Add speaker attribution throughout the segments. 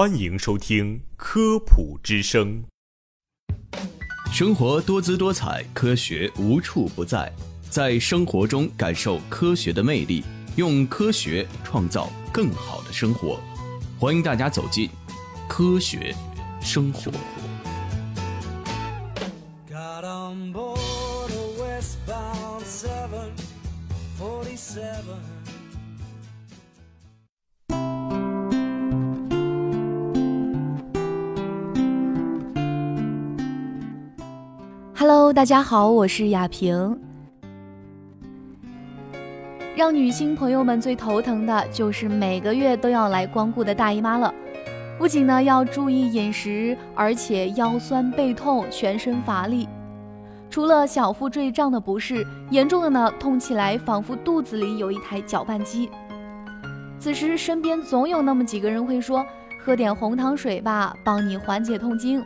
Speaker 1: 欢迎收听《科普之声》。
Speaker 2: 生活多姿多彩，科学无处不在，在生活中感受科学的魅力，用科学创造更好的生活。欢迎大家走进科学生活。
Speaker 3: Got on board a
Speaker 4: Hello，大家好，我是雅萍。让女性朋友们最头疼的就是每个月都要来光顾的大姨妈了。不仅呢要注意饮食，而且腰酸背痛、全身乏力。除了小腹坠胀的不适，严重的呢痛起来仿佛肚子里有一台搅拌机。此时身边总有那么几个人会说：“喝点红糖水吧，帮你缓解痛经。”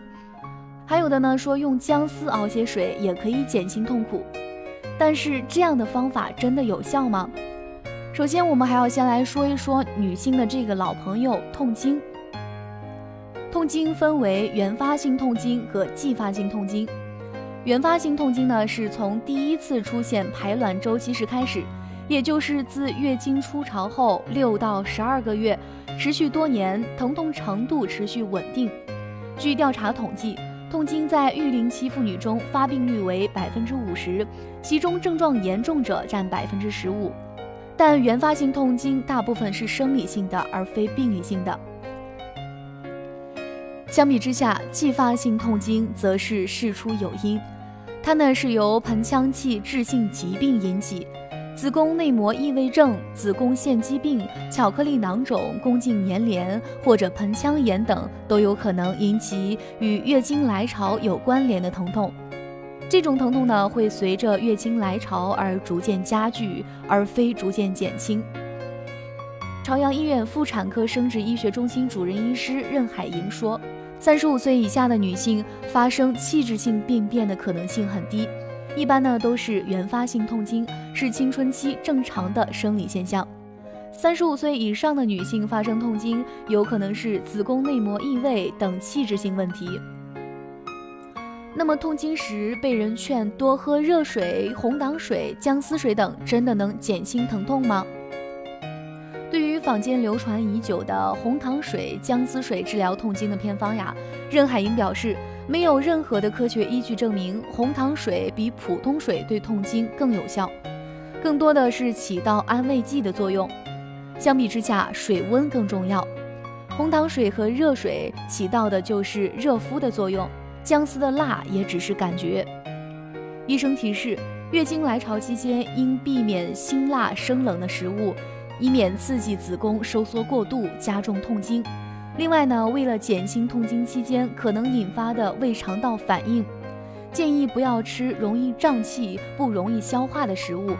Speaker 4: 还有的呢说用姜丝熬些水也可以减轻痛苦。但是这样的方法真的有效吗？首先，我们还要先来说一说女性的这个老朋友痛经。痛经分为原发性痛经和继发性痛经。原发性痛经呢，是从第一次出现排卵周期时开始，也就是自月经初潮后六到十二个月，持续多年，疼痛程度持续稳定。据调查统计。痛经在育龄期妇女中发病率为百分之五十，其中症状严重者占百分之十五。但原发性痛经大部分是生理性的，而非病理性的。相比之下，继发性痛经则是事出有因，它呢是由盆腔器质性疾病引起。子宫内膜异位症、子宫腺肌病、巧克力囊肿、宫颈粘连或者盆腔炎等都有可能引起与月经来潮有关联的疼痛。这种疼痛呢，会随着月经来潮而逐渐加剧，而非逐渐减轻。朝阳医院妇产科生殖医学中心主任医师任海莹说：“三十五岁以下的女性发生器质性病变的可能性很低。”一般呢都是原发性痛经，是青春期正常的生理现象。三十五岁以上的女性发生痛经，有可能是子宫内膜异位等器质性问题。那么痛经时被人劝多喝热水、红糖水、姜丝水等，真的能减轻疼痛吗？对于坊间流传已久的红糖水、姜丝水治疗痛经的偏方呀，任海英表示。没有任何的科学依据证明红糖水比普通水对痛经更有效，更多的是起到安慰剂的作用。相比之下，水温更重要。红糖水和热水起到的就是热敷的作用，姜丝的辣也只是感觉。医生提示：月经来潮期间应避免辛辣生冷的食物，以免刺激子宫收缩过度，加重痛经。另外呢，为了减轻痛经期间可能引发的胃肠道反应，建议不要吃容易胀气、不容易消化的食物，